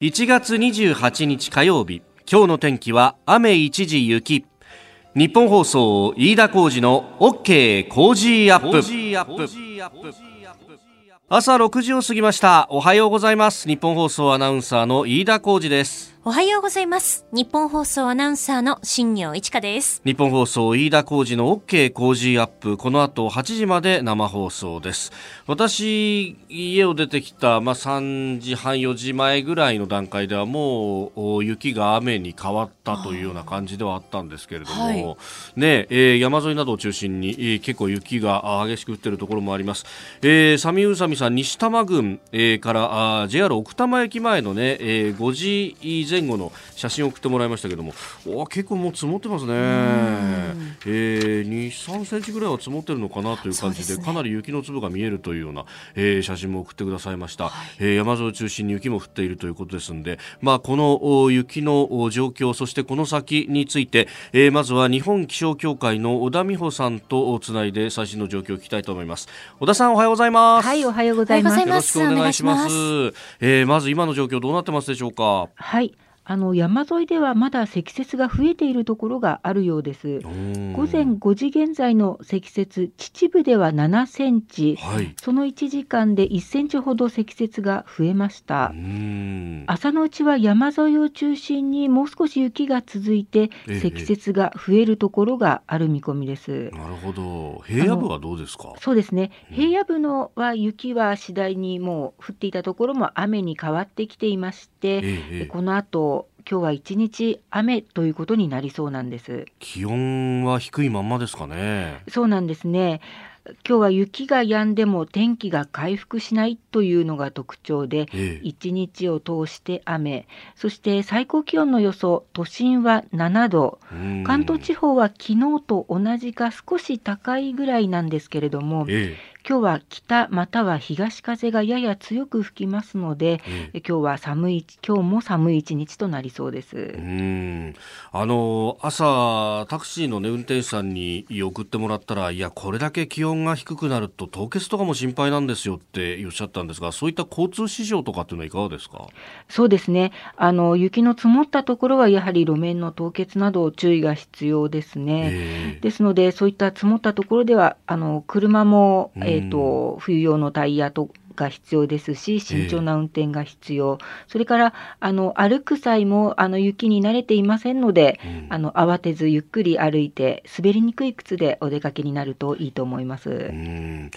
1月28日火曜日今日の天気は雨一時雪。日本放送飯田浩二の OK 工事アップ。朝6時を過ぎました。おはようございます。日本放送アナウンサーの飯田浩二ですおはようございます。日本放送アナウンサーの新業一華です。日本放送飯田浩二の OK 工事アップ。この後8時まで生放送です。私家を出てきたまあ3時半4時前ぐらいの段階ではもう雪が雨に変わったというような感じではあったんですけれども、はい、ねえー、山沿いなどを中心に、えー、結構雪が激しく降っているところもあります、えー、サミウサミさん西多摩郡、えー、からあ JR 奥多摩駅前のね、えー、5時前前後の写真を送ってもらいましたけども。お結構もう積もってますね、えー、2、3センチぐらいは積もってるのかなという感じで、ね、かなり雪の粒が見えるというような、えー、写真も送ってくださいました、はい、えー、山沿いを中心に雪も降っているということですので、まあ、この雪の状況そしてこの先について、えー、まずは日本気象協会の小田美穂さんとつないで最新の状況を聞きたいと思います。小田さんおはようございます。はいおはようございます。よろしくお願いします。まえー、まず今の状況どうなってますでしょうか？はいあの山沿いではまだ積雪が増えているところがあるようです。午前5時現在の積雪、秩父では7センチ、はい、その1時間で1センチほど積雪が増えました。朝のうちは山沿いを中心にもう少し雪が続いて、積雪が増えるところがある見込みです。なるほど。平野部はどうですか？そうですね。平野部のは雪は次第にもう降っていたところも雨に変わってきていまして、この後今日は一日雨ということになりそうなんです。気温は低いままですかね。そうなんですね。今日は雪が止んでも天気が回復しないというのが特徴で、一日を通して雨、そして最高気温の予想、都心は7度、関東地方は昨日と同じか少し高いぐらいなんですけれども、今日は北または東風がやや強く吹きますので、うん、今日は寒い今日も寒い一日となりそうです。うん。あの朝タクシーの、ね、運転手さんに送ってもらったらいやこれだけ気温が低くなると凍結とかも心配なんですよっておっしゃったんですがそういった交通事情とかっていうのはいかがですか？そうですね。あの雪の積もったところはやはり路面の凍結など注意が必要ですね。ですのでそういった積もったところではあの車も、えーえーと、冬用のタイヤとが必要ですし、慎重な運転が必要、えー、それからあの歩く際もあの雪に慣れていませんので、うん、あの慌てずゆっくり歩いて、滑りにくい靴でお出かけになるといいと思います。うん。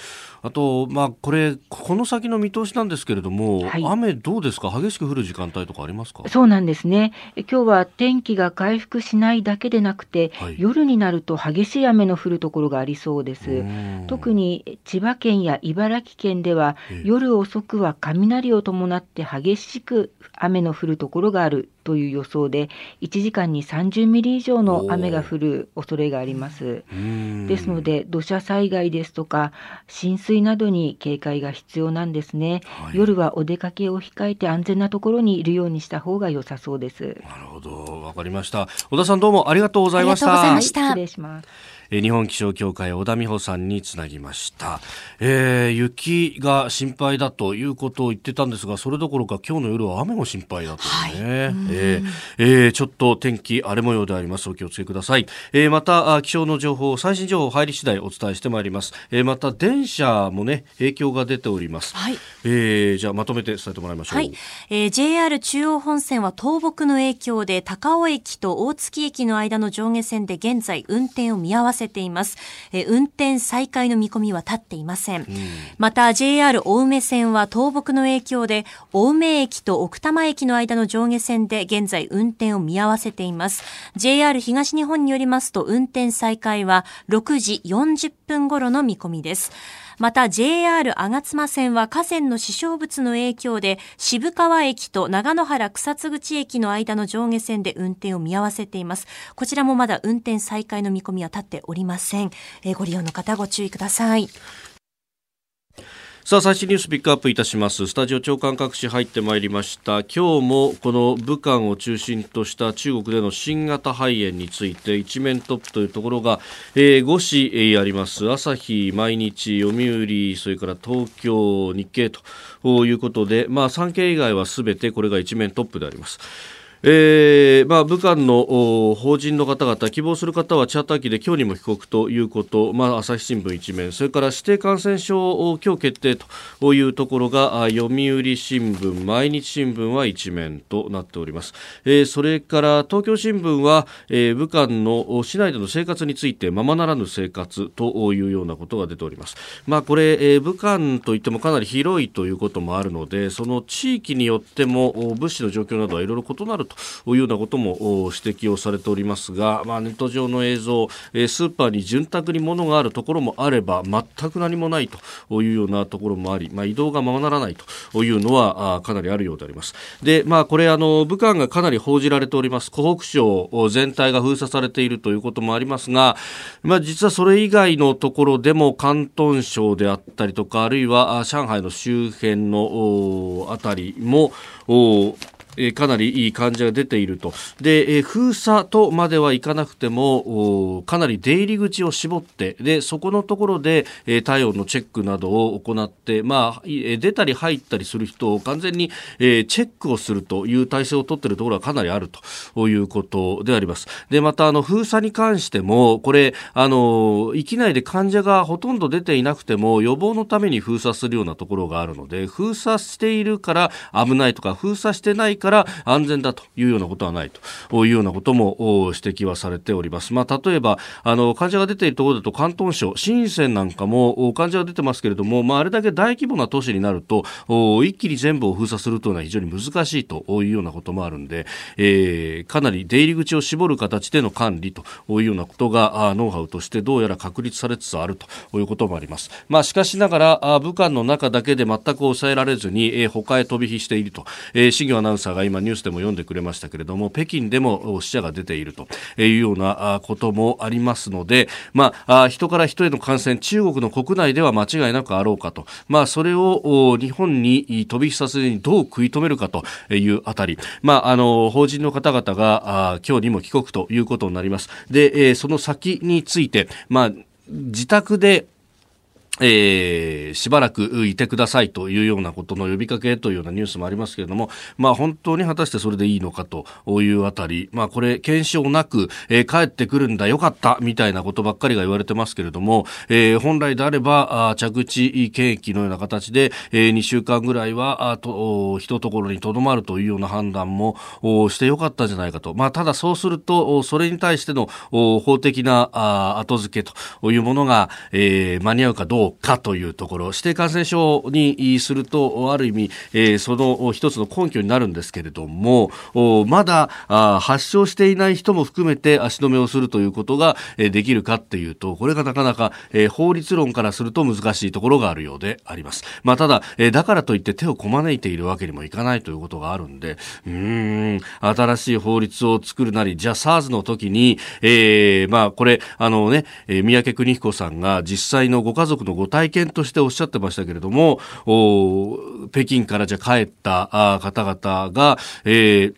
あと、まあ、これ、この先の見通しなんですけれども、はい、雨、どうですか、激しく降る時間帯とかありますか？そうなんですね、今日は天気が回復しないだけでなくて、はい、夜になると激しい雨の降るところがありそうです。特に千葉県や茨城県では、夜遅くは雷を伴って激しく雨の降るところがあるという予想で、1時間に30ミリ以上の雨が降る恐れがあります。ですので、土砂災害ですとか、浸水などに警戒が必要なんですね。はい、夜はお出かけを控えて安全なところにいるようにした方が良さそうです。なるほど、わかりました。小田さんどうもありがとうございました。ありがとうございました。失礼します。日本気象協会小田美穂さんにつなぎました、えー、雪が心配だということを言ってたんですがそれどころか今日の夜は雨も心配だというね、はい、えー、えー、ちょっと天気荒れ模様であります。お気をつけください、えー、また気象の情報最新情報入り次第お伝えしてまいります、えー、また電車もね影響が出ております、はい、えー、じゃあまとめて伝えてもらいましょう、はい。えー、JR 中央本線は倒木の影響で高尾駅と大月駅の間の上下線で現在運転を見合わせせています。え運転再開の見込みは立っていません。うん、また JR 青梅線は倒木の影響で青梅駅と奥多摩駅の間の上下線で現在運転を見合わせています。JR 東日本によりますと運転再開は6時40分頃の見込みです。また JR 吾妻線は河川の死傷物の影響で渋川駅と長野原草津口駅の間の上下線で運転を見合わせています。こちらもまだ運転再開の見込みは立っておりません。えー、ご利用の方ご注意ください。さあ最新ニュースピックアップいたします。スタジオ長官各紙入ってまいりました。今日もこの武漢を中心とした中国での新型肺炎について一面トップというところが、えー、5紙、えー、あります。朝日毎日読売それから東京日経ということでまあ産経以外はすべてこれが一面トップであります。えーまあ、武漢の法人の方々希望する方はチャーター機で今日にも帰国ということ、まあ、朝日新聞一面それから指定感染症を今日決定というところが読売新聞毎日新聞は一面となっております、えー、それから東京新聞は、えー、武漢の市内での生活についてままならぬ生活というようなことが出ております、まあ、これ、えー、武漢といってもかなり広いということもあるのでその地域によっても物資の状況などはいろいろ異なるというようなことも指摘をされておりますが、まあ、ネット上の映像、スーパーに潤沢に物があるところもあれば全く何もないというようなところもあり、まあ、移動がままならないというのはかなりあるようであります。で、まあ、これあの武漢がかなり報じられております湖北省全体が封鎖されているということもありますが、まあ、実はそれ以外のところでも広東省であったりとかあるいは上海の周辺のあたりもえかなりいい患者が出ていると。で、え封鎖とまではいかなくても、かなり出入り口を絞って、で、そこのところで、え体温のチェックなどを行って、まあ、出たり入ったりする人を完全に、えチェックをするという体制を取っているところはかなりあるということであります。で、また、あの、封鎖に関しても、これ、あの、域内で患者がほとんど出ていなくても、予防のために封鎖するようなところがあるので、封鎖しているから危ないとか、封鎖してないから安全だというようなことはないというようなことも指摘はされております。まあ、例えば、あの、患者が出ているところだと広東省、深センなんかも患者が出てますけれども、まあ、あれだけ大規模な都市になると、一気に全部を封鎖するというのは非常に難しいというようなこともあるんで、えー、かなり出入り口を絞る形での管理というようなことが、ノウハウとしてどうやら確立されつつあるということもあります。まあ、しかしながら、武漢の中だけで全く抑えられずに、えー、他へ飛び火していると、えー、新業アナウンサーが今ニュースでも読んでくれましたけれども北京でも死者が出ているというようなこともありますので、まあ、人から人への感染中国の国内では間違いなくあろうかと、まあ、それを日本に飛び火させずにどう食い止めるかというあたり、まあ、あの法人の方々が今日にも帰国ということになります。で、その先について、まあ、自宅でえー、しばらくいてくださいというようなことの呼びかけというようなニュースもありますけれども、まあ本当に果たしてそれでいいのかというあたり、まあこれ検証なく、えー、帰ってくるんだよかったみたいなことばっかりが言われてますけれども、えー、本来であればあ着地検疫のような形で、えー、2週間ぐらいはあと一ところにとどまるというような判断もしてよかったんじゃないかと。まあただそうすると、それに対しての法的なあ後付けというものが、えー、間に合うかどうかかというところ指定感染症にするとある意味、えー、その一つの根拠になるんですけれどもまだ発症していない人も含めて足止めをするということが、えー、できるかっていうとこれがなかなか、えー、法律論からすると難しいところがあるようであります。まあ、ただ、えー、だからといって手をこまねいているわけにもいかないということがあるんでうん新しい法律を作るなりじゃあ SARS の時に、えー、まあこれあのね、えー、三宅邦彦さんが実際のご家族のご体験としておっしゃってましたけれども、北京からじゃ帰った方々が、えー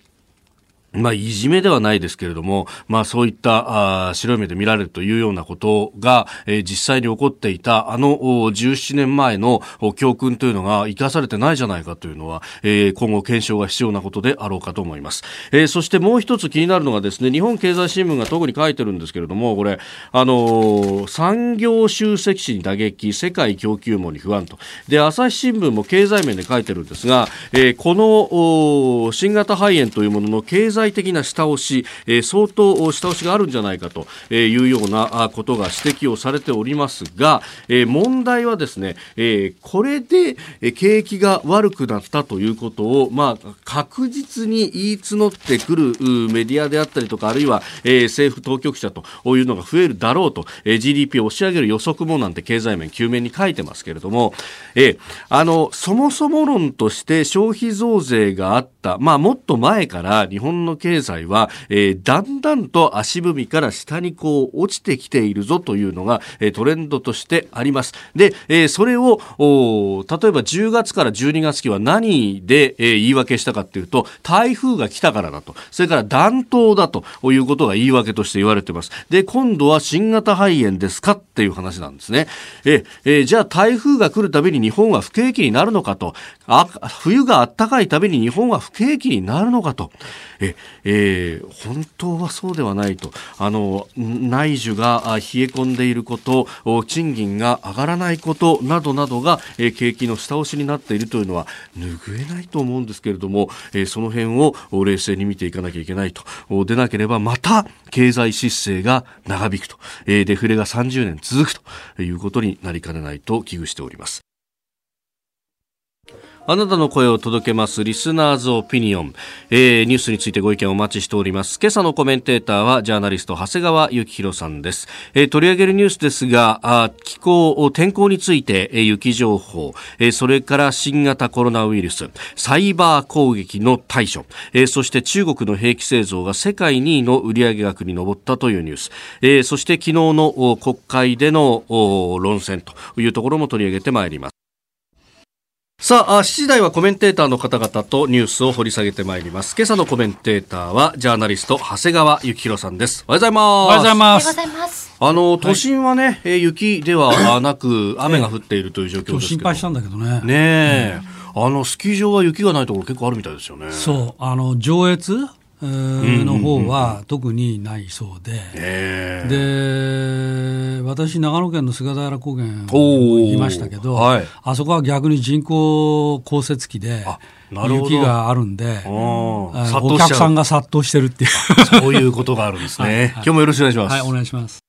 まあ、いじめではないですけれども、まあ、そういったあ白い目で見られるというようなことが、えー、実際に起こっていたあの17年前の教訓というのが生かされてないじゃないかというのは、えー、今後検証が必要なことであろうかと思います、えー、そしてもう一つ気になるのがですね日本経済新聞が特に書いてるんですけれどもこれ、あの、産業集積地に打撃世界供給網に不安と。で朝日新聞も経済面で書いてるんですが、え、この新型肺炎というものの経済済的な下押し、えー、相当下押しがあるんじゃないかというようなことが指摘をされておりますが、えー、問題はですね、えー、これで景気が悪くなったということを、まあ、確実に言い募ってくるメディアであったりとか、あるいは、えー、政府当局者というのが増えるだろうと、えー、GDP を押し上げる予測もなんて経済面、9面に書いてますけれども、えー、あの、そもそも論として消費増税があった、まあ、もっと前から日本のの経済は、えー、だんだんと足踏みから下にこう落ちてきているぞというのが、えー、トレンドとしてあります。で、えー、それをお例えば10月から12月期は何で、えー、言い訳したかっていうと台風が来たからだとそれから暖冬だということが言い訳として言われています。で今度は新型肺炎ですかっていう話なんですね。ええー、じゃあ台風が来るたびに日本は不景気になるのかとあ冬が暖かいたびに日本は不景気になるのかとえ、えー、本当はそうではないと。あの内需が冷え込んでいること賃金が上がらないことなどなどが、えー、景気の下押しになっているというのは拭えないと思うんですけれども、えー、その辺を冷静に見ていかなきゃいけないと。でなければまた経済失勢が長引くと、えー、デフレが30年続くということになりかねないと危惧しております。あなたの声を届けますリスナーズオピニオン、えー、ニュースについてご意見をお待ちしております。今朝のコメンテーターはジャーナリスト長谷川幸宏さんです、えー、取り上げるニュースですがあ気候天候について、えー、雪情報、えー、それから新型コロナウイルス。サイバー攻撃の対処、えー、そして中国の兵器製造が世界2位の売上額に上ったというニュース、えー、そして昨日の国会での論戦というところも取り上げてまいります。さあ、7時台はコメンテーターの方々とニュースを掘り下げてまいります。今朝のコメンテーターは、ジャーナリスト、長谷川幸宏さんです。おはようございます。おはようございます。あの、都心はね、はい、雪ではなく、雨が降っているという状況ですけど。心配したんだけどね。ねえ。うん、あの、スキー場は雪がないところ結構あるみたいですよね。そう。あの、上越の方は特にないそうで、で私、長野県の菅平高原行きましたけど、はい、あそこは逆に人工降雪機で。雪があるん。で、お客さん。が殺到してるっていう。そういうことがあるん。ですね。はい、今日もよろしくお願いします。はい、お願いします。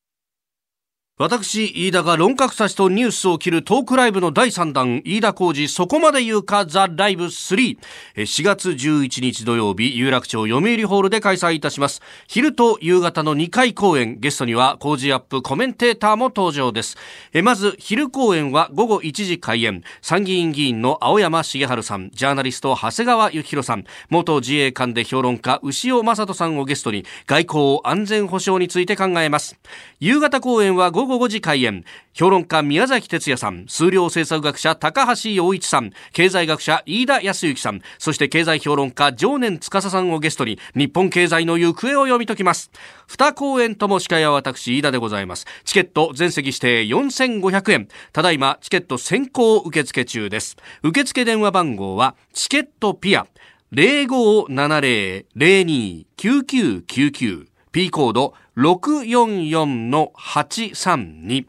私、飯田が論客たちとニュースを切るトークライブの第3弾、飯田浩二そこまで言うかザ・ライブ3。4月11日土曜日、有楽町読売ホールで開催いたします。昼と夕方の2回公演、ゲストには工事アップコメンテーターも登場です。まず、昼公演は午後1時開演。参議院議員の青山茂春さん、ジャーナリスト長谷川幸宏さん、元自衛官で評論家牛尾正人さんをゲストに、外交安全保障について考えます。夕方公演は午後午5時開演。評論家宮崎哲也さん数量政策学者高橋洋一さん経済学者飯田康之さんそして経済評論家常年司さんをゲストに日本経済の行方を読み解きます。2公演とも司会は私飯田でございます。チケット全席指定4500円。ただいまチケット先行受付中です。受付電話番号はチケットピア。0570-02-9999 P コード644-832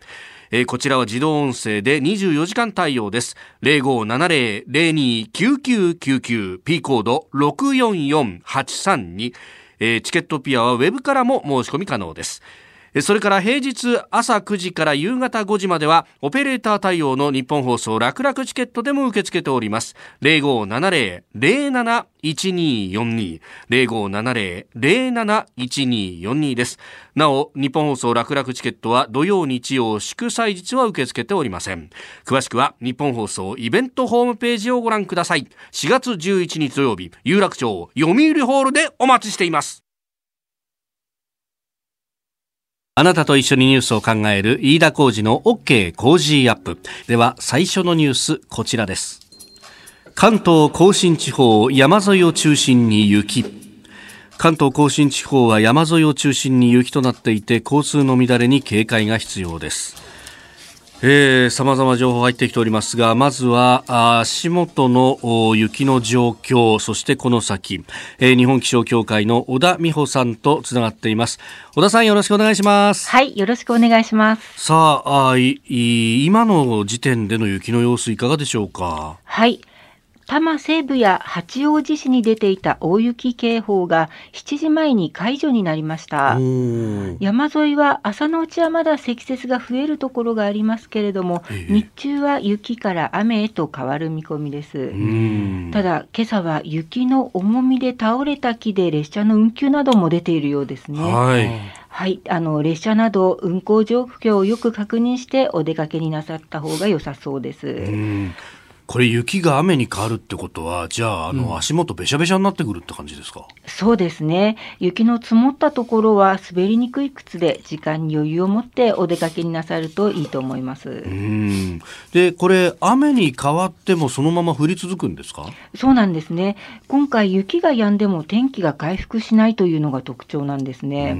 えー、こちらは自動音声で24時間対応です。0570-02-9999 P コード644-832、えー、チケットピアはウェブからも申し込み可能です。それから平日朝9時から夕方5時まではオペレーター対応の日本放送楽々チケットでも受け付けております。0570-071242 0570-071242です。なお、日本放送楽々チケットは土曜日曜祝祭日は受け付けておりません。詳しくは日本放送イベントホームページをご覧ください。4月11日土曜日、有楽町読売ホールでお待ちしています。あなたと一緒にニュースを考える飯田浩二の OK 工事アップ。では最初のニュースこちらです。関東甲信地方山沿いを中心に雪。関東甲信地方は山沿いを中心に雪となっていて交通の乱れに警戒が必要です。えー、様々情報入ってきておりますが、まずは足元の雪の状況、そしてこの先、えー、日本気象協会の小田美穂さんとつながっています。小田さんよろしくお願いします。はい、よろしくお願いします。さあ、あい今の時点での雪の様子いかがでしょうか？はい。多摩西部や八王子市に出ていた大雪警報が7時前に解除になりました。山沿いは朝のうちはまだ積雪が増えるところがありますけれども、日中は雪から雨へと変わる見込みです。ただ今朝は雪の重みで倒れた木で列車の運休なども出ているようですね。はい。はい、あの列車など運行状況をよく確認してお出かけになさった方が良さそうです。これ雪が雨に変わるってことは、じゃあ、あの、足元べしゃべしゃになってくるって感じですか、そうですね。雪の積もったところは滑りにくい靴で時間に余裕を持ってお出かけになさるといいと思います。うんで、これ、雨に変わってもそのまま降り続くんですか？そうなんですね。今回雪が止んでも天気が回復しないというのが特徴なんですね。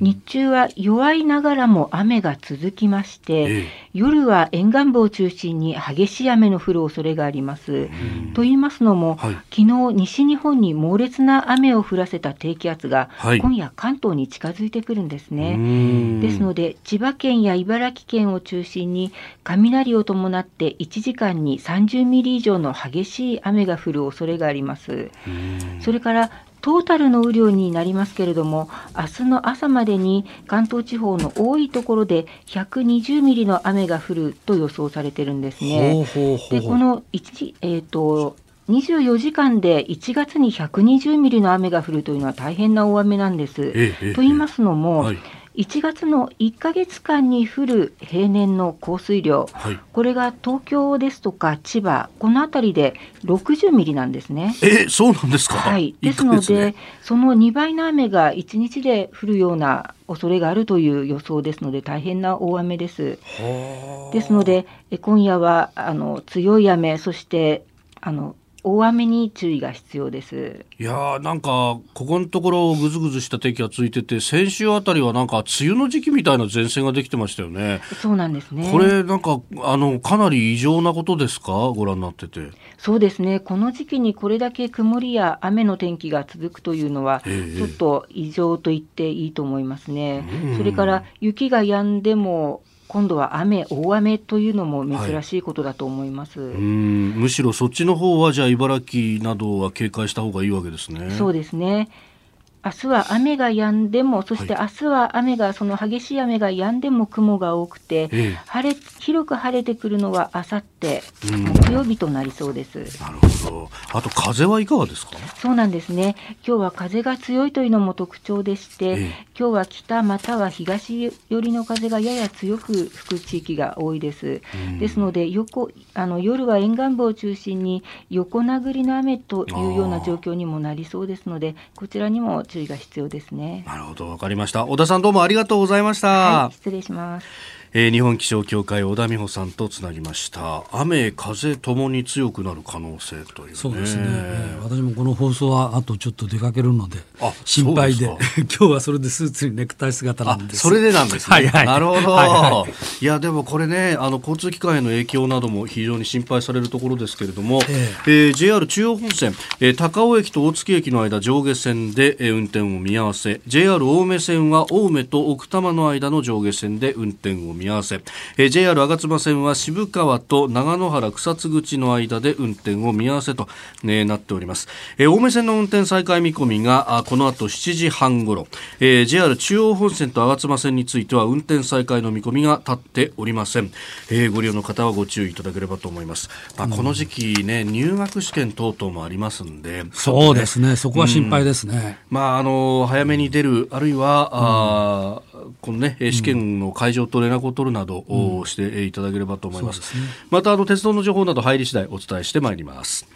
日中は弱いながらも雨が続きまして、ええ、夜は沿岸部を中心に激しい雨の降る恐れがあります。と言いますのも、はい、昨日西日本に猛烈な雨を降らせた低気圧が、はい、今夜関東に近づいてくるんですね。ですので千葉県や茨城県を中心に雷を伴って1時間に30ミリ以上の激しい雨が降る恐れがあります。それからトータルの雨量になりますけれども、明日の朝までに関東地方の多いところで120ミリの雨が降ると予想されてるんですね。でこの1、えーと、24時間で1月に120ミリの雨が降るというのは大変な大雨なんです。ええと言いますのも、はい1月の1か月間に降る平年の降水量、はい、これが東京ですとか千葉、この辺りで60ミリなんですね。えそうなんですか、はい、で。すので、ね、その2倍の雨が1日で降るような恐れがあるという予想ですので、大変な大雨です。ですので、今夜はあの強い雨、そしてあの大雨に注意が必要ですいやなんか、ここのところ、ぐずぐずした天気が続いてて、先週あたりはなんか、梅雨の時期みたいな前線ができてましたよね。そうなんですね。これ、なんか、あの、かなり異常なことですか、ご覧になってて。そうですね、この時期にこれだけ曇りや雨の天気が続くというのは、ちょっと異常と言っていいと思いますね。それから、雪が止んでも、今度は雨、大雨というのも珍しいことだと思います、はい、うん。むしろそっちの方は、じゃあ、茨城などは警戒した方がいいわけですね。そうですね明日は雨が止んでも、そして明日は雨が、その激しい雨が止んでも雲が多くて、晴れ広く晴れてくるのはあさって、木曜日となりそうです。なるほど。あと風はいかがですか？そうなんですね。今日は風が強いというのも特徴でして、今日は北または東寄りの風がやや強く吹く地域が多いです。ですので横あの、夜は沿岸部を中心に横殴りの雨というような状況にもなりそうですので、こちらにも注意が必要ですね。なるほど、わかりました。小田さんどうもありがとうございました。はい、失礼します。えー、日本気象協会小田美穂さんとつなぎました。雨風ともに強くなる可能性という、ね、そうですね、えー、私もこの放送はあとちょっと出かけるので心配で 今日はそれでスーツにネクタイ姿なんです。それでなんですね、はいはい、なるほど、はいはい、いやでもこれねあの交通機関への影響なども非常に心配されるところですけれども、えー、えー、JR 中央本線、えー、高尾駅と大月駅の間上下線で、えー、運転を見合わせ JR 青梅線は青梅と奥多摩の間の上下線で運転を見合わせえー、JR 吾妻線は渋川と長野原草津口の間で運転を見合わせと、ね、なっております、えー、青梅線の運転再開見込みがあこの後7時半ごろ、えー、JR 中央本線と吾妻線については運転再開の見込みが立っておりません、えー、ご利用の方はご注意いただければと思います、まあ、この時期ね入学試験等々もありますんで、そうですね。そこは心配ですね、うん、まああの早めに出るあるいは、あこのね試験の会場と連絡を取るなどをしていただければと思います。うん、またあの鉄道の情報など入り次第お伝えしてまいります。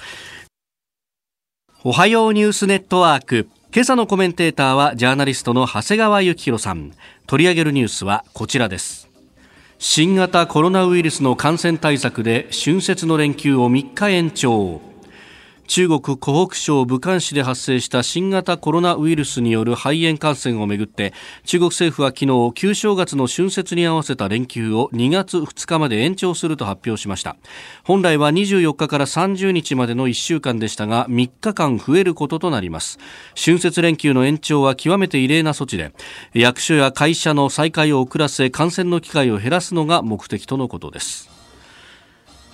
おはようニュースネットワーク。今朝のコメンテーターはジャーナリストの長谷川幸宏さん。取り上げるニュースはこちらです。新型コロナウイルスの感染対策で春節の連休を3日延長。中国湖北省武漢市で発生した新型コロナウイルスによる肺炎感染をめぐって中国政府は昨日旧正月の春節に合わせた連休を2月2日まで延長すると発表しました。本来は24日から30日までの1週間でしたが3日間増えることとなります。春節連休の延長は極めて異例な措置で役所や会社の再開を遅らせ感染の機会を減らすのが目的とのことです。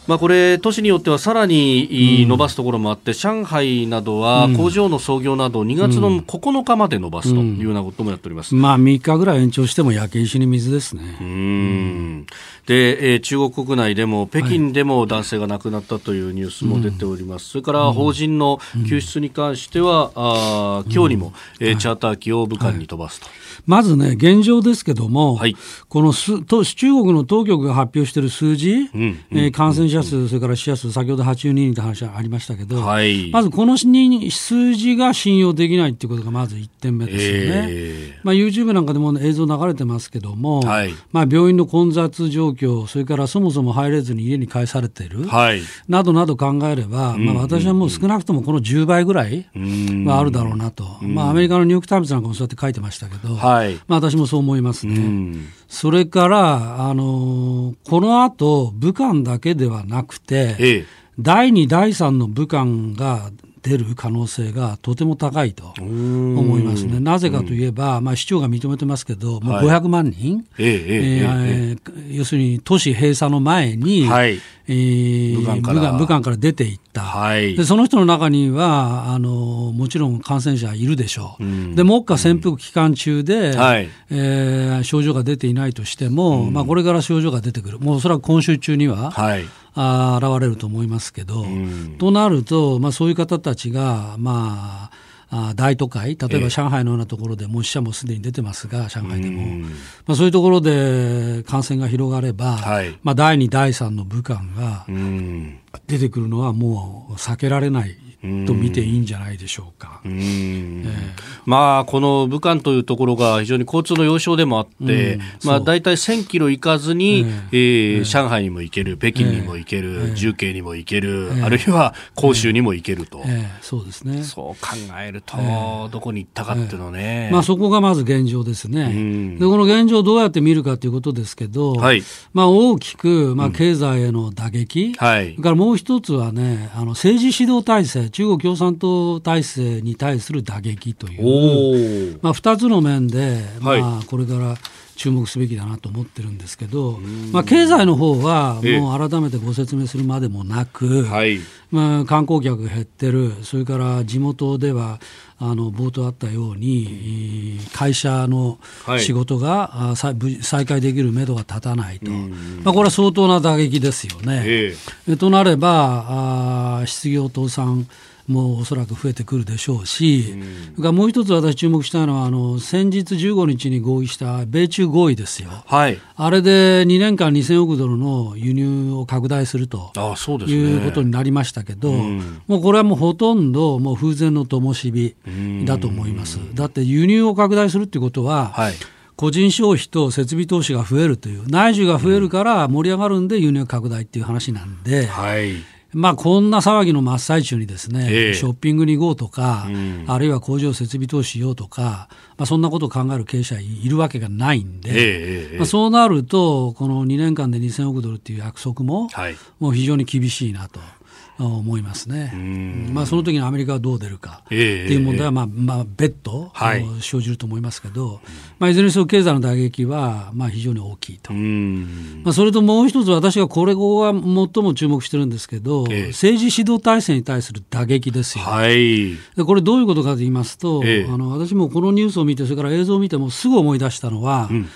まあ、これ、都市によってはさらに伸ばすところもあって、うん、上海などは工場の操業など2月の9日まで伸ばすというようなこともやっております、うん、まあ、3日ぐらい延長しても焼け石に水ですね。うん。で、えー、中国国内でも北京でも男性が亡くなったというニュースも出ております、はい、それから法人の救出に関しては、うん、あ今日にも、えー、チャーター機を武漢に飛ばすと。はいまずね、現状ですけども、はい、このすと中国の当局が発表している数字、うんうん、えー、感染者者数、それから死者数、先ほど82人と話ありましたけど、はい、まずこの数字が信用できないっていうことがまず1点目ですよね。えー、まあ、YouTube なんかでも映像流れてますけども、はい、まあ、病院の混雑状況、それからそもそも入れずに家に帰されている、はい、などなど考えれば、まあ、私はもう少なくともこの10倍ぐらいはあるだろうなと、まあ、アメリカのニューヨーク・タイムズなんかもそうやって書いてましたけど、はい、まあ、私もそう思いますね。それから、あのこの後武漢だけではなくて、ええ、第2、第3の武漢が出る可能性がとても高いと思いますね。なぜかといえば、まあ、市長が認めてますけど、もう500万人、え。要するに都市閉鎖の前に、はい、えー、武漢から。武漢から出ていった、はい、でその人の中にはあのもちろん感染者いるでしょう、うん、で目下潜伏期間中で、うん。はい、えー、症状が出ていないとしても、うん、まあ、これから症状が出てくる、もうおそらく今週中には、はい、あ現れると思いますけど、となると、まあ、そういう方たちが、まあ、あ大都会、例えば上海のようなところで、もう死者もすでに出てますが、上海でも、まあ、そういうところで感染が広がれば、はい、まあ、第2、第3の武漢が出てくるのはもう避けられないと見ていいんじゃないでしょうか。えー、まあ、この武漢というところが非常に交通の要衝でもあって、まあ、大体1000キロ行かずに、えー、えー、上海にも行ける、北京にも行ける、重慶にも行ける、あるいは広州にも行けると、そうですね。そう考えると、どこに行ったかっていうのね。まあ、そこがまず現状ですね。で、この現状をどうやって見るかということですけど、はい、まあ、大きく、まあ、経済への打撃、はい、からもう一つはね、あの政治指導体制、中国共産党体制に対する打撃という、まあ、2つの面で、まあ、これから注目すべきだなと思ってるんですけど、まあ、経済の方はもう改めてご説明するまでもなく、まあ、観光客が減ってる、それから地元ではあの冒頭あったように、会社の仕事が、再開できるめどが立たないと、まあ、これは相当な打撃ですよね。えー、となればあ、失業倒産もおそらく増えてくるでしょうし、うん、もう一つ私注目したいのはあの先日15日に合意した米中合意ですよ、はい、あれで2年間2000億ドルの輸入を拡大するとあそうです、ね、いうことになりましたけど、うん、もうこれはもうほとんどもう風前の灯火だと思います。だって輸入を拡大するっていうことは、はい個人消費と設備投資が増えるという、内需が増えるから盛り上がるんで輸入拡大っていう話なんで、はい、まあ、こんな騒ぎの真っ最中にですね、えー、ショッピングに行こうとか、うん、あるいは工場設備投資しようとか、まあ、そんなことを考える経営者いるわけがないんで、えー、まあ、そうなると、この2年間で2000億ドルっていう約束も、はい、もう非常に厳しいなと。思いますね、まあ、その時にアメリカがどう出るかっていう問題は、まあまあ、別途、はい、生じると思いますけど、まあ、いずれにせよ経済の打撃は、まあ、非常に大きいと、まあ、それともう一つ、私がこれは最も注目してるんですけど、えー、政治指導体制に対する打撃ですよ、はい、でこれ、どういうことかと言いますと、えー、あの私もこのニュースを見て、それから映像を見てもすぐ思い出したのは、うん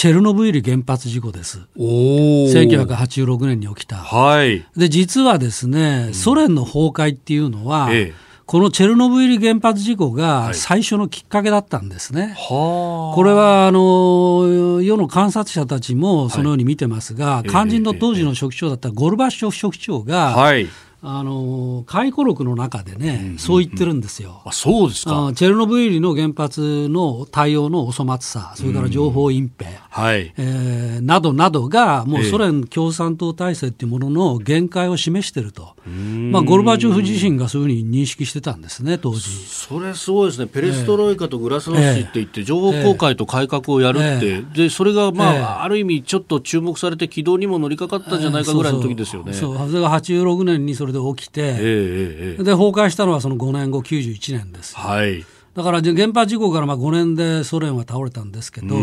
チェルノブイリ原発事故です。1986年に起きた。はい。で、実はですね、うん、ソ連の崩壊っていうのは、ええ、このチェルノブイリ原発事故が最初のきっかけだったんですね。はい、これは、あの、世の観察者たちもそのように見てますが、はい、肝心の当時の書記長だったゴルバチョフ書記長が、はいあの回顧録の中でね、うんうんうん、そう言ってるんですよ。あそうですか。チェルノブイリの原発の対応のお粗末さ、それから情報隠蔽、はい。えー、などなどが、もうソ連共産党体制っていうものの限界を示していると、まあ、ゴルバチョフ自身がそういうふうに認識してたんですね、当時。それすごいですね、ペレストロイカとグラスノスチって言って、情報公開と改革をやるって、えー、でそれが、まあ、えー、ある意味、ちょっと注目されて、軌道にも乗りかかったんじゃないかぐらいの時ですよね。そうそれが86年にそれで起きて、えー、で崩壊したのはその5年後、91年です。はい。だから原発事故からまあ5年でソ連は倒れたんですけど、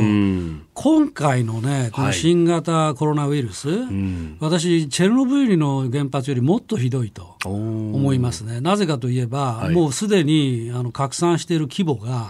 今回のね、この新型コロナウイルス、はい、私、チェルノブイリの原発よりもっとひどいと思いますね。なぜかといえば、はい、もうすでにあの拡散している規模が、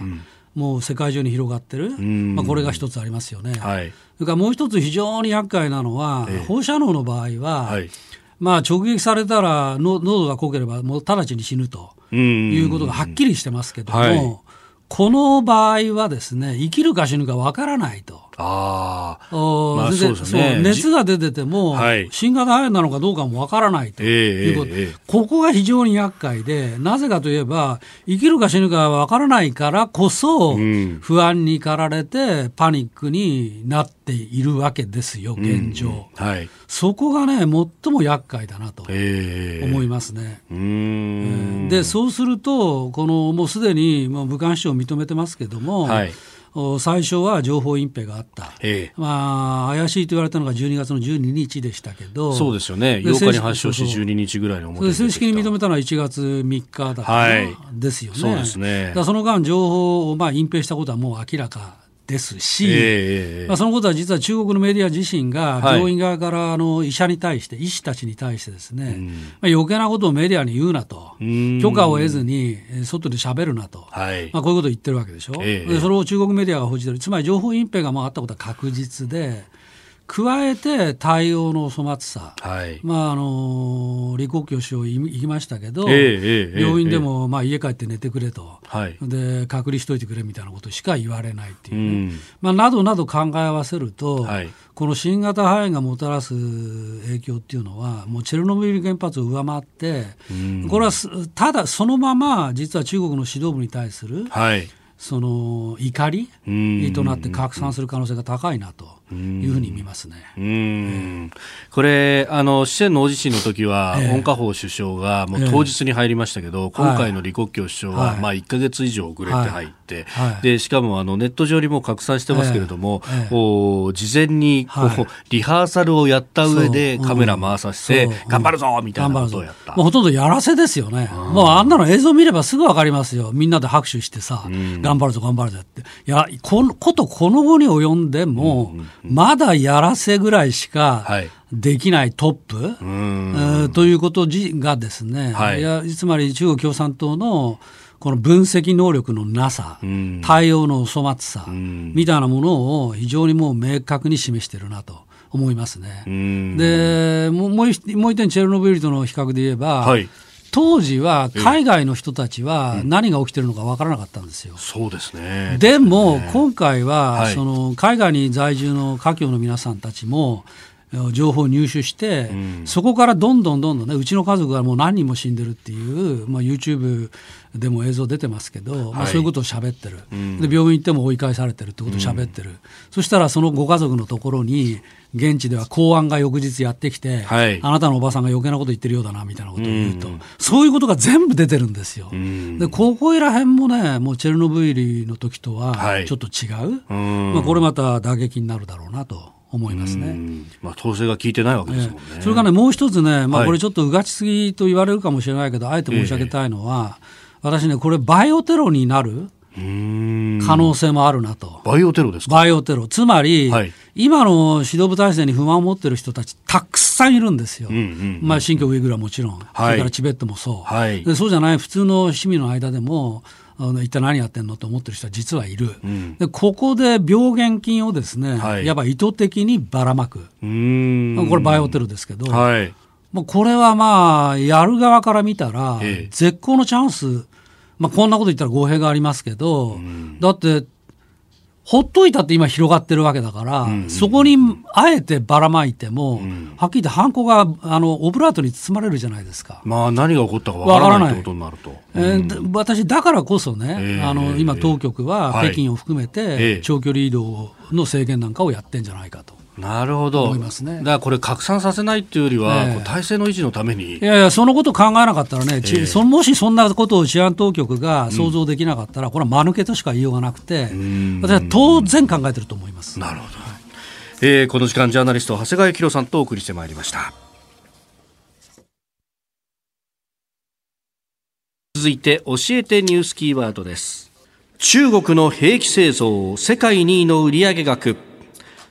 もう世界中に広がってる、まあ、これが一つありますよね。はい、それからもう一つ非常に厄介なのは、ええ、放射能の場合は、はいまあ、直撃されたら喉が濃ければもう直ちに死ぬということがはっきりしてますけども、はい、この場合はですね生きるか死ぬかわからないと。ああ、まあ、そうですね。熱が出てても、はい、新型肺炎なのかどうかもわからないと。いうこと、えーえー、ここが非常に厄介で、なぜかといえば、生きるか死ぬかわからないからこそ、不安に駆られて、パニックになっているわけですよ、現状。うん、はい、そこがね、最も厄介だなと思いますね。えー、で、そうすると、このもうすでにもう武漢市長認めてますけども、はい最初は情報隠蔽があった、ええ、まあ、怪しいと言われたのが12月の12日でしたけど、そうですよね、8日に発症し、12日ぐらいの表正式に認めたのは1月3日だった、はい、ですよね。そうですねその間、情報をまあ隠蔽した。ことはもう明らかですし、えー、まあ、そのことは実は中国のメディア自身が病院側からあの医者に対して、医師たちに対してですね、まあ、余計なことをメディアに言うなと、許可を得ずに外で喋るなと、はい、まあ、こういうことを言ってるわけでしょ、えー、でそれを中国メディアが報じてる、つまり情報隠蔽があったことは確実で、加えて対応の粗末さ、はい、まああの李克強氏を言いましたけど、えーえー、病院でも、まあ、家帰って寝てくれと、はい、で隔離しといてくれみたいなことしか言われないっていう、ね、うん、まあ、などなど考え合わせると、はい、この新型肺炎がもたらす影響っていうのは、もうチェルノブイリ原発を上回って、うん、これはただそのまま、実は中国の指導部に対する、はい。その怒りとなって拡散する可能性が高いなというふうに見ますね。うん、これ、あの、四川の大地震の時は、えー、温家宝首相がもう当日に入りましたけど、えー、今回の李克強首相は、まあ1か月以上遅れて入って、はい、で、しかもあのネット上にも拡散してますけれども、えー、お事前にこう、はい、リハーサルをやった上でカメラ回させて、う。ん、頑張るぞみたいなことをやった。もうほとんどやらせですよね。もうあんなの映像見ればすぐわかりますよ。みんなで拍手してさ、うん。頑張るぞ、頑張るぞって。いや、こことこの後に及んでも、まだやらせぐらいしか、できないトップ、はい、えー、ということがですね、はい、いやつまり中国共産党のこの分析能力のなさ、うん、対応の粗末さ、うん、みたいなものを非常にもう明確に示しているなと思いますね。うん、でもうもう一点、チェルノブイリとの比較で言えば、はい当時は海外の人たちは何が起きてるのか分からなかったんですよ。そうですね。でも、今回は、その海外に在住の華僑の皆さんたちも、情報を入手して、うん、そこからどんどんどんどんね、うちの家族がもう何人も死んでるっていう、まあ、YouTube でも映像出てますけど、はい、まあ、そういうことを喋ってる、うん、で、病院行っても追い返されてるってことを喋ってる、うん、そしたらそのご家族のところに、現地では公安が翌日やってきて、はい、あなたのおばさんが余計なこと言ってるようだなみたいなことを言うと、そういうことが全部出てるんですよ。で、ここいらへんもね、もうチェルノブイリの時とはちょっと違う、はい、まあ、これまた打撃になるだろうなと。思いますね。まあ、統制が効いてないわけですもんね。それからね、もう一つね、まあ、これちょっとうがちすぎと言われるかもしれないけど、あえて申し上げたいのは、私ね、これ、バイオテロになる可能性もあるなと。バイオテロですか？バイオテロ。つまり、はい、今の指導部体制に不満を持ってる人たち、たくさんいるんですよ。うんうんうん、まあ、新疆ウイグルはもちろん、はい、それからチベットもそう、はい、で。そうじゃない普通の市民の間でも、あの一体何やってんのと思ってる人は実はいる、うん、でここで病原菌をですね、はい、やっぱ意図的にばらまく、これ、バイオテロですけど、はい、もうこれはまあ、やる側から見たら、絶好のチャンス、まあ、こんなこと言ったら語弊がありますけど、だって、ほっといたって今広がってるわけだから、うんうん、そこにあえてばらまいても、うん、はっきり言って犯行があのオブラートに包まれるじゃないですか。まあ何が起こったかわからないってことになると。えー、私、だからこそね、えー、あの今当局は北京を含めて長距離移動の制限なんかをやってんじゃないかと。なるほど、ね、だからこれ、拡散させないっていうよりは、えー、体制の維持のために。いやいや、そのこと考えなかったらね、えー、そもしそんなことを治安当局が想像できなかったら、うん、これは間抜けとしか言いようがなくて、私は当然考えてると思います。なるほど、はい、えー、この時間、ジャーナリスト、長谷川博さんとお送りしてまいりました。続いて、教えてニュースキーワードです。中国の兵器製造、世界2位の売上額。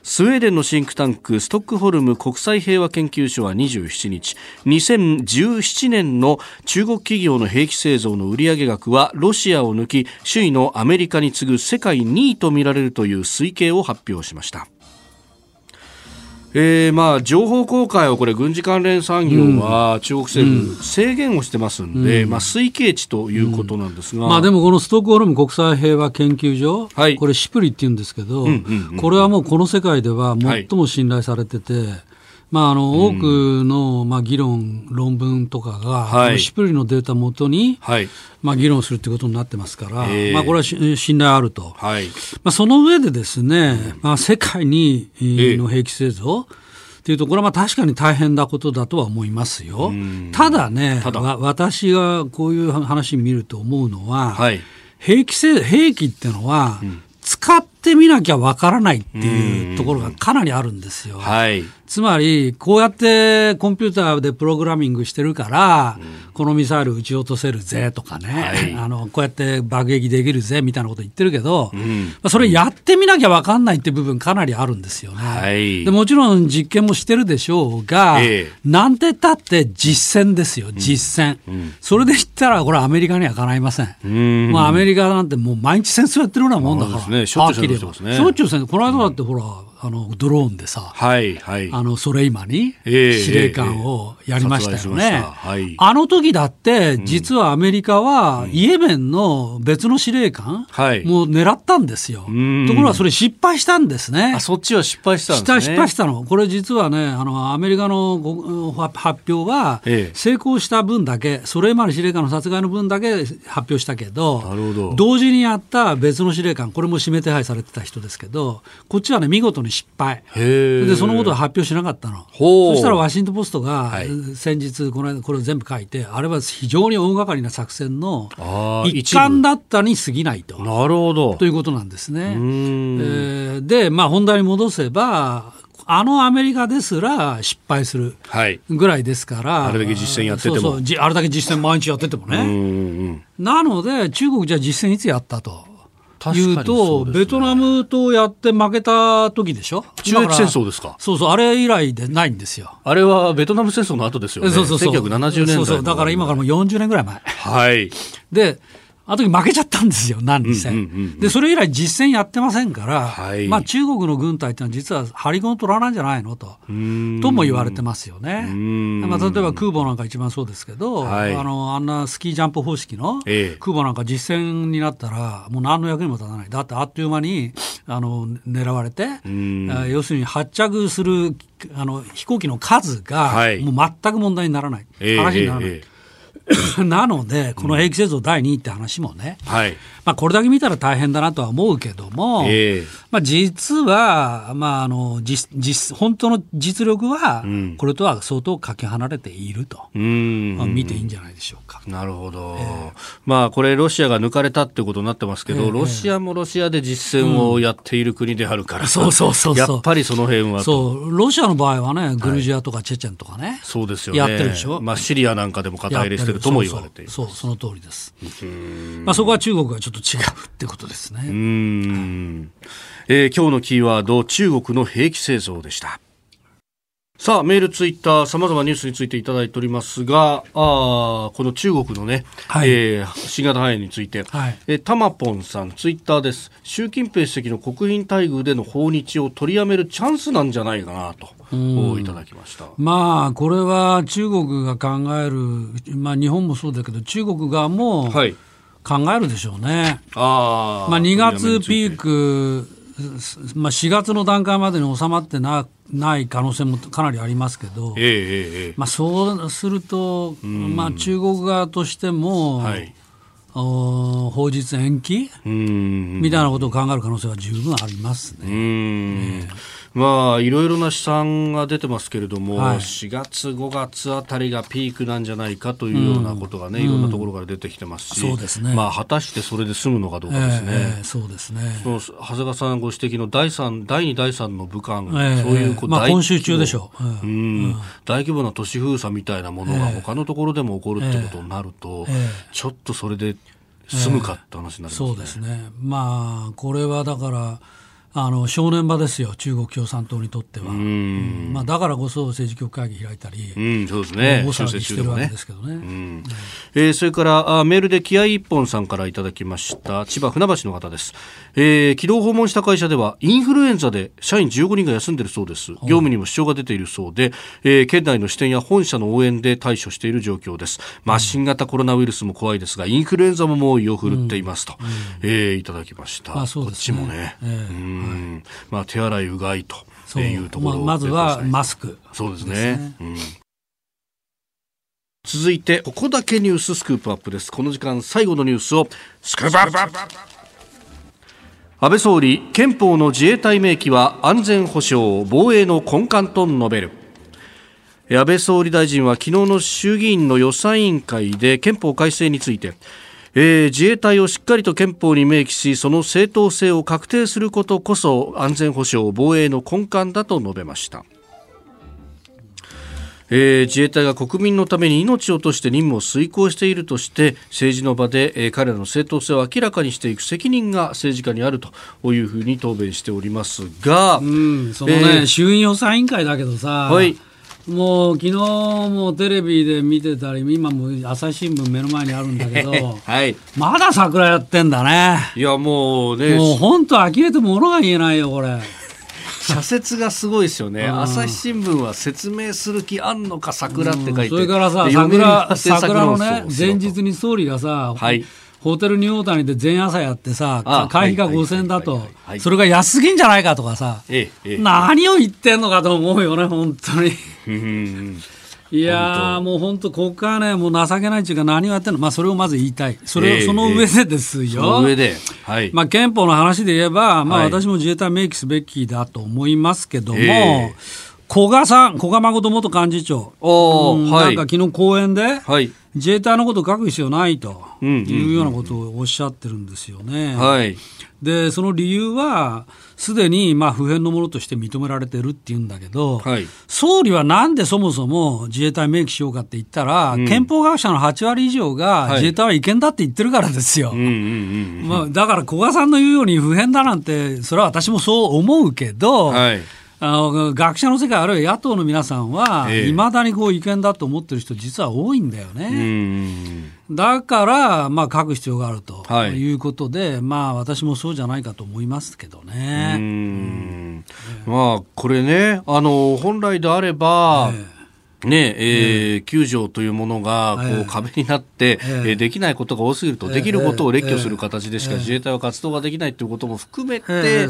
スウェーデンのシンクタンクストックホルム国際平和研究所は27日2017年の中国企業の兵器製造の売上額はロシアを抜き首位のアメリカに次ぐ世界2位とみられるという推計を発表しました。えー、まあ情報公開をこれ軍事関連産業は中国政府制限をしてますんで、うん、まあ推計値ということなんですが、まあでもこのストックホルム国際平和研究所、はい、これシプリって言うんですけど、これはもうこの世界では最も信頼されてて、はいまあ、あの多くの、まあ、議論、論文とかが、はい、シプリのデータをもとに、はい、まあ、議論するということになってますから、えー、まあ、これは信頼あると、はい。まあ、その上でですね、まあ、世界にの兵器製造、というと、これはまあ確かに大変なことだとは思いますよ。ただねただ。私がこういう話見ると思うのは、はい、兵器兵器っていうのは、うん。使ってみなきゃわからないっていうところがかなりあるんですよ。はい。つまり、こうやってコンピューターでプログラミングしてるから、うん、このミサイル撃ち落とせるぜとかね、はい、あの、こうやって爆撃できるぜみたいなこと言ってるけど、うん、それやってみなきゃわかんないって部分かなりあるんですよね。はい、でもちろん実験もしてるでしょうが、えー、なんてったって実践ですよ、実践。うん、それで言ったら、これアメリカにはかないません。うんもうアメリカなんてもう毎日戦争やってるようなもんだから。そうですね、しょっちゅう戦争し。ょっちゅう先生。この間だってほら、あのドローンでさ、はいはい、あのソレイマに司令官をやりましたよね。はい、あの時だって、実はアメリカはイエメンの別の司令官も狙ったんですよ。ところがそれ失敗したんですね。あそっちは失敗したんですね。失敗したの。これ実はね、あのアメリカの発表は、成功した分だけ、ソレイマニ司令官の殺害の分だけ発表したけど、なるほど同時にやった別の司令官、これも指名手配されてた人ですけど、こっちはね、見事にに失敗。で、そのことを発表しなかったの。そしたらワシントン・ポストが、先日、この間、これを全部書いて、あれは非常に大掛かりな作戦の一環だったに過ぎないと。なるほど。ということなんですね。えー、で、まあ、本題に戻せば、あのアメリカですら失敗するぐらいですから、はい、あれだけ実践やっててもそうそうあれだけ実践毎日やっててもね。なので、中国じゃ実践いつやったと。いうと、ね、ベトナムとやって負けた時でしょ？中越戦争ですか？そうそう、あれ以来でないんですよ。あれはベトナム戦争の後ですよね。そうそうそう。1970年代。そうそう、だから今からもう40年ぐらい前。はい。で、あの時負けちゃったんですよ、何戦、で、それ以来実戦やってませんから、はい、まあ中国の軍隊ってのは実は張り子の虎なんじゃないのと、とも言われてますよね。まあ、例えば空母なんか一番そうですけど、はい、あの、あんなスキージャンプ方式の空母なんか実戦になったら、もう何の役にも立たない。だってあっという間に、あの、狙われて、要するに発着するあの飛行機の数が、もう全く問題にならない。話にならない。えーえー なので、この兵器製造第2位って話もね、うん、はい。まあ、これだけ見たら大変だなとは思うけども、えー、まあ、実は、まあ、あの実実本当の実力は、これとは相当かけ離れていると、うん、まあ、見ていいんじゃないでしょうか。なるほど、えー、まあ、これ、ロシアが抜かれたってことになってますけど、えー、ロシアもロシアで実戦をやっている国であるから、うん、そうそうそう。やっぱりその辺はそう。ロシアの場合はね、グルジアとかチェチェンとかね、はい、そうですよね。やってるでしょ、まあ、シリアなんかでも肩入れしてるとも言われているそうその通りです。まあ、そこは中国がちょっとと違うってことですね。うん、えー、今日のキーワード中国の兵器製造でした。さあ、メール、ツイッター、さまざまニュースについていただいておりますが、あこの中国のね、はい、えー、新型肺炎について、はい、えー、タマポンさん、ツイッターです。習近平主席の国賓待遇での訪日を取りやめるチャンスなんじゃないかなと。いただきましたまあ、これは中国が考える、まあ、日本もそうだけど、中国側も、はい考えるでしょうね。あまあ、2月ピーク、まあ、4月の段階までに収まってなない可能性もかなりありますけど、えー、まあ、そうすると、まあ、中国側としても、はい、法日延期みたいなことを考える可能性は十分ありますね。えーまあ、いろいろな試算が出てますけれども、はい、4月、5月あたりがピークなんじゃないかというようなことがね、うん、いろんなところから出てきてますし、そうですね。まあ、果たしてそれで済むのかどうかですね。えー、そうですね。その長谷川さんご指摘の第3、第2、第3の武漢、えー、そういうまあ、今週中でしょう、うん、うん、大規模な都市封鎖みたいなものが他のところでも起こるってことになると、えー、ちょっとそれで済むかって話になりますね、そうですね。まあ、これはだから、あの正念場ですよ、中国共産党にとっては。うん。まあ、だからこそ政治局会議開いたり、うん、そうですね、大騒ぎしてるわけですけどね。ね。うん。えー、それからあメールで気合一本さんからいただきました。千葉船橋の方です、えー、軌道訪問した会社ではインフルエンザで社員15人が休んでるそうです。業務にも支障が出ているそうで、えー、県内の支店や本社の応援で対処している状況です、まあ、新型コロナウイルスも怖いですがインフルエンザも猛威を振るっていますと、うん、えー、いただきました、まあそうですね、こっちもね、えー、うんはい、まあ手洗いうがいというところ、ままずはマスク、そうですね、うん、続いてここだけニューススクープアップです。この時間最後のニュースをスクープアップ。安倍総理憲法の自衛隊明記は安全保障防衛の根幹と述べる。安倍総理大臣は昨日の衆議院の予算委員会で憲法改正についてえー、自衛隊をしっかりと憲法に明記しその正当性を確定することこそ安全保障防衛の根幹だと述べました。えー、自衛隊が国民のために命を落として任務を遂行しているとして政治の場で、えー、彼らの正当性を明らかにしていく責任が政治家にあるというふうに答弁しておりますが、うん、そのね、えー、衆院予算委員会だけどさ、はい、もう昨日もテレビで見てたり、今も朝日新聞目の前にあるんだけど、はい、まだ桜やってんだね。いやもうね、もう本当、呆れてものが言えないよ、これ。社説がすごいですよね、朝日新聞は説明する気あんのか、桜って書いて、それからさ、桜桜のね、前日に総理がさ、はい。ホテルニューオータニで前朝やってさ、会費が5000だと、それが安すぎんじゃないかとかさ、何を言ってんのかと思うよね、本当に。いやもう本当、ここからね、もう情けないっていうか、何をやってんの、まあ、それをまず言いたい、それ、その上でですよ、その上で、はい、まあ、憲法の話で言えば、まあ、私も自衛隊明記すべきだと思いますけども、古賀さん、古賀誠元幹事長、うん、なんか昨日講演で、はい、自衛隊のことを書く必要ないというようなことをおっしゃってるんですよね。はい、でその理由は、すでにまあ普遍のものとして認められてるっていうんだけど、はい、総理はなんでそもそも自衛隊明記しようかって言ったら、うん、憲法学者の8割以上が自衛隊は違憲だって言ってるからですよ。だから古賀さんの言うように普遍だなんて、それは私もそう思うけど、はいあの学者の世界、あるいは野党の皆さんは、いまだにこう違憲だと思ってる人、実は多いんだよね。だから、まあ、書く必要があるとい。うことで、はい、まあ、私もそうじゃないかと思いますけどね。まあ、これね、あの本来であれば、えーねえー、救助というものがこう壁になって、えー、できないことが多すぎると、できることを列挙する形でしか自衛隊は活動ができないということも含めて、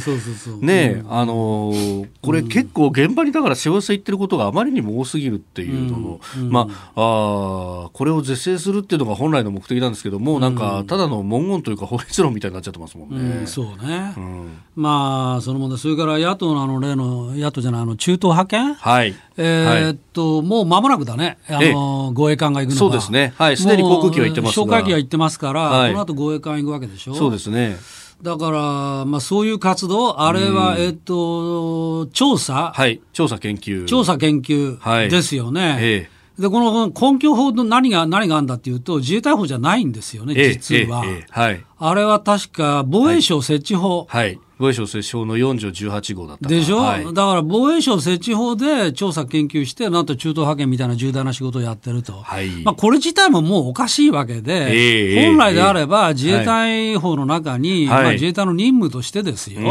ねあのー、これ結構現場にだから幸せ言ってることがあまりにも多すぎるっていうのまあ、あこれを是正するっていうのが本来の目的なんですけども、なんかただの文言というか法律論みたいになっちゃってますもんね。うん、そうね、うん、まあその問題それから野党のあの例の野党じゃないあの中東派遣、はいえー、っと、はい、もう間もなくだね、あの護衛艦が行くのそうですね、はい、すでに航空機は行ってます哨戒機は行ってますから、はい、この後護衛艦行くわけでしょ。そうですね。だから、まあ、そういう活動、あれは、えっと、調査、はい、調査研究。調査研究ですよね。はい、ええ。で、この根拠法の何が、何があるんだっていうと、自衛隊法じゃないんですよね、実は。えええ、はい。あれは確か、防衛省設置法。はい、はい防衛省設置法の4条18号だったでしょ、はい、だから防衛省設置法で調査研究して、なんと中東派遣みたいな重大な仕事をやってると、はい、まあ、これ自体ももうおかしいわけで、えー、本来であれば自衛隊法の中に、はい、まあ、自衛隊の任務としてですよ、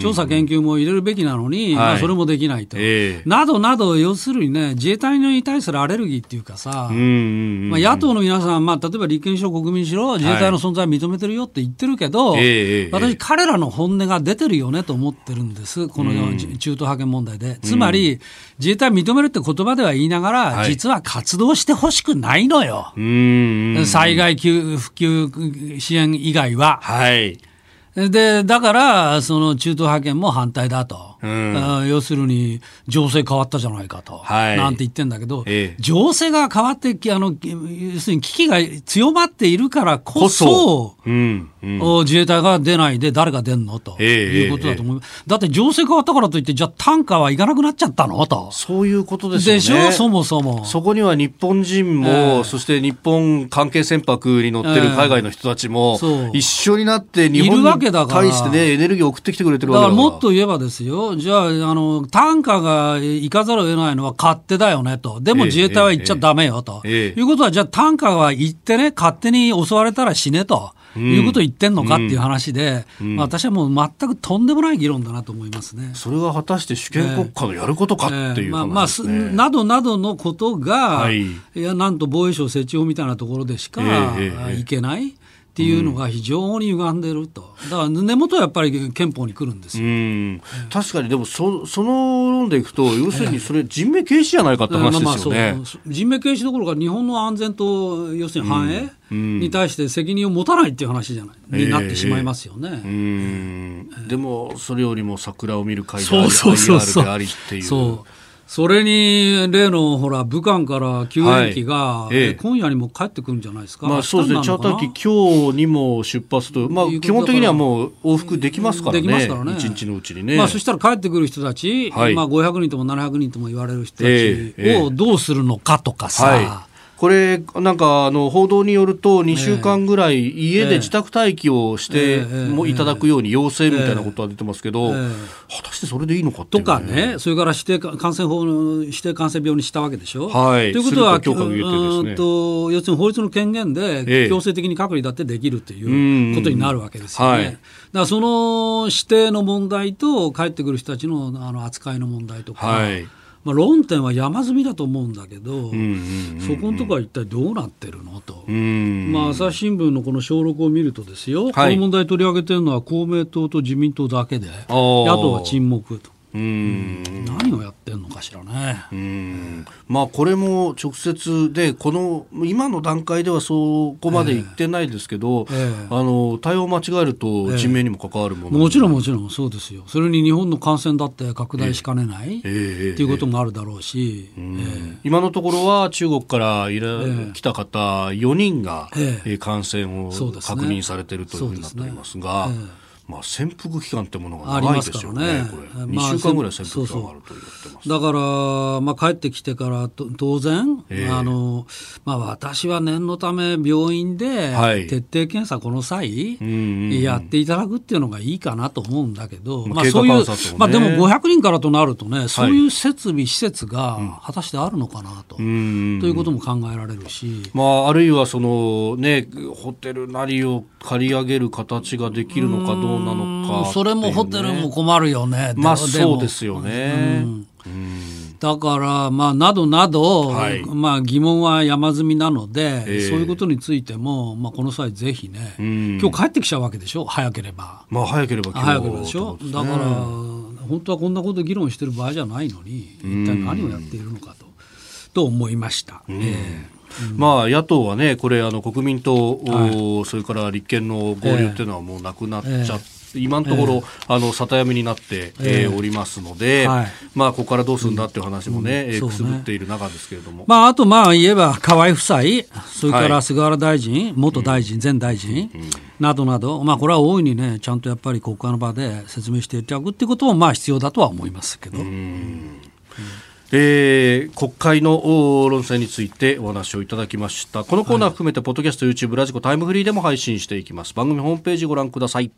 調査研究も入れるべきなのに、まあ、それもできないと、えー、などなど、要するにね、自衛隊に対するアレルギーっていうかさ、まあ、野党の皆さん、まあ、例えば立憲民主党、国民主党、自衛隊の存在を認めてるよって言ってるけど、私、彼らの本音が出てるよねと思ってるんです、この中東派遣問題で。つまり、自衛隊認めるって言葉では言いながら、はい、実は活動してほしくないのよ。災害救普及支援以外は。はい。で、だから、その中東派遣も反対だと。うん、要するに情勢変わったじゃないかと、はい、なんて言ってんだけど、ええ、情勢が変わってあの、要するに危機が強まっているからこそ、うんうん、自衛隊が出ないで誰が出んのということだと思う、だって情勢変わったからといって、じゃあ、単価はいかなくなっちゃったの？と。そういうことですよね。でしょ、そもそも。そこには日本人も、えー、そして日本関係船舶に乗ってる海外の人たちも、えー、一緒になって日本に対してね、エネルギーを送ってきてくれてるわけだから。もっと言えばですよ、じゃあ、あの、単価が行かざるを得ないのは勝手だよねと。でも自衛隊は行っちゃだめよと。えー、いうことは、じゃあ単価が行ってね、勝手に襲われたら死ねと。いうことを言ってんのかっていう話で、まあ、私はもう全くとんでもない議論だなと思いますね。それが果たして主権国家のやることかっていう、ねえー、まあ、まあ、などなどのことが、はい、いや、なんと防衛省設置法みたいなところでしかいけない。えーえーっていうのが非常に歪んでると、だから根元はやっぱり憲法に来るんですよ、確かに、でもそその論でいくと、要するにそれ、人命軽視じゃないかって話ですよね、まあ、人命軽視どころか、日本の安全と要するに繁栄、に対して責任を持たないっていう話じゃない、になってしまいますよね、えー、でも、それよりも桜を見る会であり、そうそうそうそう。ありっていう。そうそれに例のほら武漢から救援機が、はい。ええ、今夜にも帰ってくるんじゃないですか、まあ、そうですね、チャーター機、今日にも出発と、まあ、基本的にはもう往復できますからね、できますからね。1日のうちにね。まあ、そしたら帰ってくる人たち、はい、まあ、500人とも700人とも言われる人たちをどうするのかとかさ。はいこれ、なんかあの報道によると、2週間ぐらい家で自宅待機をしてもいただくように要請みたいなことは出てますけど、果たしてそれでいいのかね、とかね、それから指定感染法の指定感染病にしたわけでしょ。はい、ということは、とね、と要するに法律の権限で強制的に隔離だってできるということになるわけですよね。はい、だからその指定の問題と、帰ってくる人たちのあの扱いの問題とか。はいまあ、論点は山積みだと思うんだけど、そこのところは一体どうなってるのと、まあ、朝日新聞のこの小録を見るとですよ、はい、この問題取り上げてるのは公明党と自民党だけで、野党は沈黙と。うん。何をやってんのかしらね。うん。まあこれも直接でこの今の段階ではそこまで言ってないですけど、えーえー、あの対応間違えると人命にも関わるもの、えー、もちろんもちろんそうですよ。それに日本の感染だって拡大しかねない、っていうこともあるだろうし、今のところは中国からいら、来た方4人が、え感染を確認されているというふうになっておりますが。まあ、潜伏期間ってものが長いですよね、ねこれ、2週間ぐらい潜伏期間があると言ってます、だから、まあ、帰ってきてから当然、えー、あのまあ、私は念のため病院で徹底検査、この際、やっていただくっていうのがいいかなと思うんだけど、まあ、そういう、まあ、でも500人からとなるとね、そういう設備、施設が果たしてあるのかなと、ということも考えられるし、まあ、あるいはその、ね、ホテルなりを借り上げる形ができるのかどうなのか、ね、それもホテルも困るよね。まあそうですよね。だから、まあ、などなど、はい、まあ、疑問は山積みなので、えー、そういうことについても、まあ、この際、ぜひね、今日帰ってきちゃうわけでしょ、早ければ。まあ、早ければ早ければでしょ、ね、だから、本当はこんなこと議論してる場合じゃないのに、一体何をやっているのかと、と思いました。えーまあ、野党はね、これ、あの国民と、はい、それから立憲の合流っていうのはもうなくなっちゃって。え。ー今のところ、えー、あの里闇になって、えー、おりますので、はい、まあ、ここからどうするんだっていう話もね、うん、くすぶっている中ですけれども、まあ、あと、まあ、言えば河合夫妻、それから菅原大臣、はい、元大臣、前大臣、うん、などなど、まあ、これは大いにね、ちゃんとやっぱり国会の場で説明していただくっていうことも、まあ、必要だとは思いますけど。えー、国会の論戦についてお話をいただきました。このコーナー含めて、ポッドキャスト YouTube ラジコタイムフリーでも配信していきます。番組ホームページご覧ください。